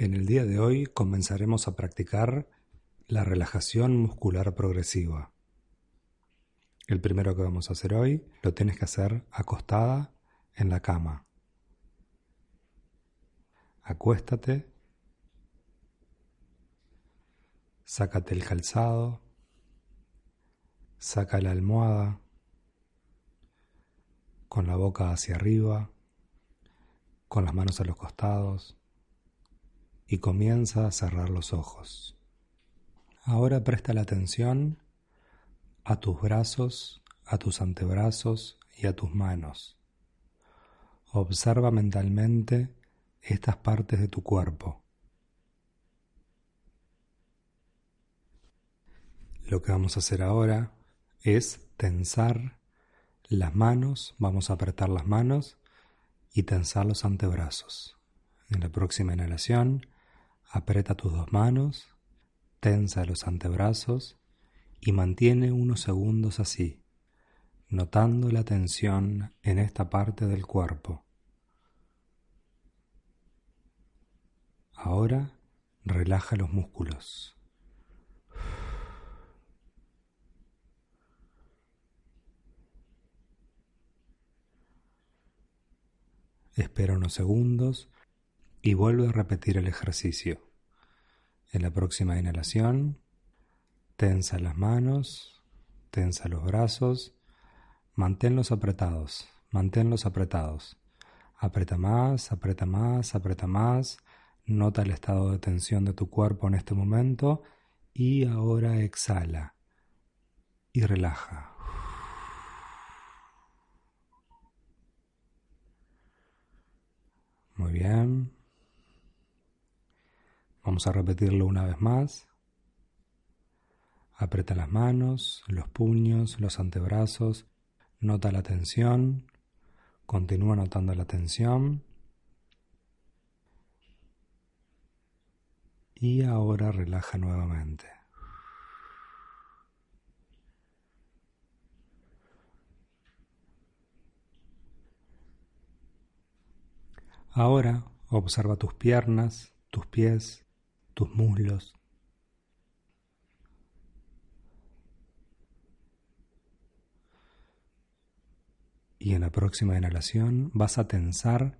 En el día de hoy comenzaremos a practicar la relajación muscular progresiva. El primero que vamos a hacer hoy lo tienes que hacer acostada en la cama. Acuéstate, sácate el calzado, saca la almohada. Con la boca hacia arriba, con las manos a los costados y comienza a cerrar los ojos. Ahora presta la atención a tus brazos, a tus antebrazos y a tus manos. Observa mentalmente estas partes de tu cuerpo. Lo que vamos a hacer ahora es tensar las manos, vamos a apretar las manos y tensar los antebrazos. En la próxima inhalación, Aprieta tus dos manos, tensa los antebrazos y mantiene unos segundos así, notando la tensión en esta parte del cuerpo. Ahora relaja los músculos. Espera unos segundos y vuelve a repetir el ejercicio. En la próxima inhalación, tensa las manos, tensa los brazos, manténlos apretados, manténlos apretados. Apreta más, aprieta más, aprieta más. Nota el estado de tensión de tu cuerpo en este momento y ahora exhala y relaja. Muy bien. Vamos a repetirlo una vez más. Aprieta las manos, los puños, los antebrazos, nota la tensión, continúa notando la tensión. Y ahora relaja nuevamente. Ahora observa tus piernas, tus pies, tus muslos. Y en la próxima inhalación vas a tensar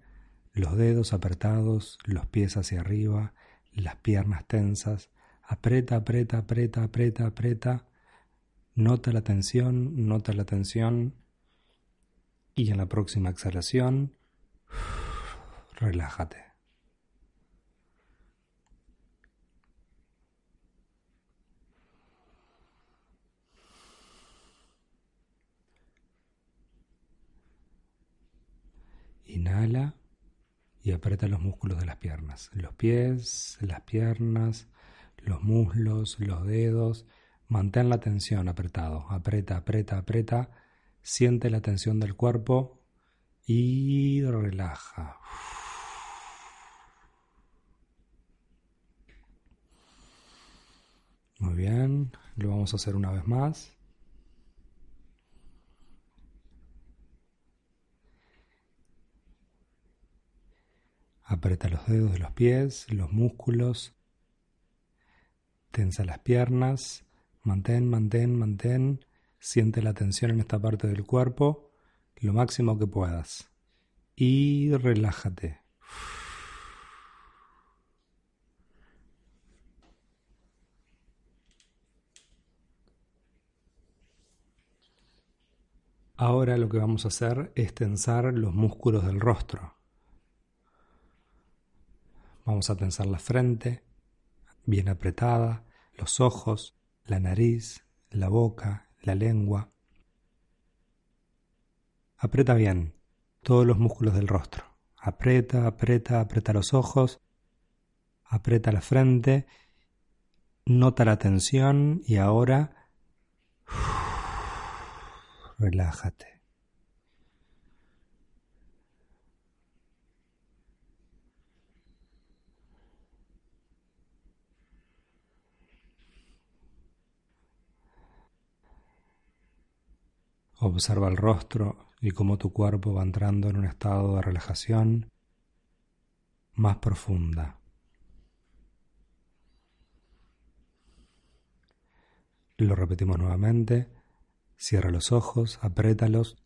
los dedos apretados, los pies hacia arriba, las piernas tensas. Aprieta, aprieta, aprieta, aprieta, aprieta. Nota la tensión, nota la tensión. Y en la próxima exhalación, relájate. Inhala y aprieta los músculos de las piernas, los pies, las piernas, los muslos, los dedos. Mantén la tensión apretado, aprieta, aprieta, aprieta. Siente la tensión del cuerpo y relaja. Muy bien, lo vamos a hacer una vez más. Aprieta los dedos de los pies, los músculos. Tensa las piernas. Mantén, mantén, mantén. Siente la tensión en esta parte del cuerpo lo máximo que puedas. Y relájate. Ahora lo que vamos a hacer es tensar los músculos del rostro. Vamos a tensar la frente, bien apretada, los ojos, la nariz, la boca, la lengua. Aprieta bien todos los músculos del rostro. Aprieta, aprieta, aprieta los ojos, aprieta la frente, nota la tensión y ahora relájate. Observa el rostro y cómo tu cuerpo va entrando en un estado de relajación más profunda. Lo repetimos nuevamente. Cierra los ojos, apriétalos.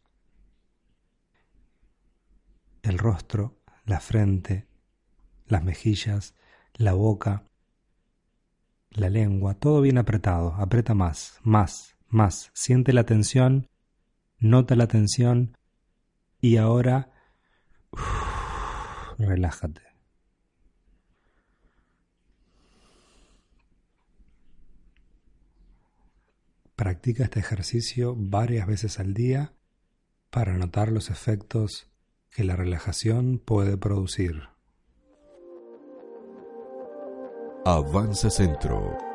El rostro, la frente, las mejillas, la boca, la lengua, todo bien apretado. Aprieta más, más, más. Siente la tensión nota la tensión y ahora relájate. Practica este ejercicio varias veces al día para notar los efectos que la relajación puede producir. Avanza Centro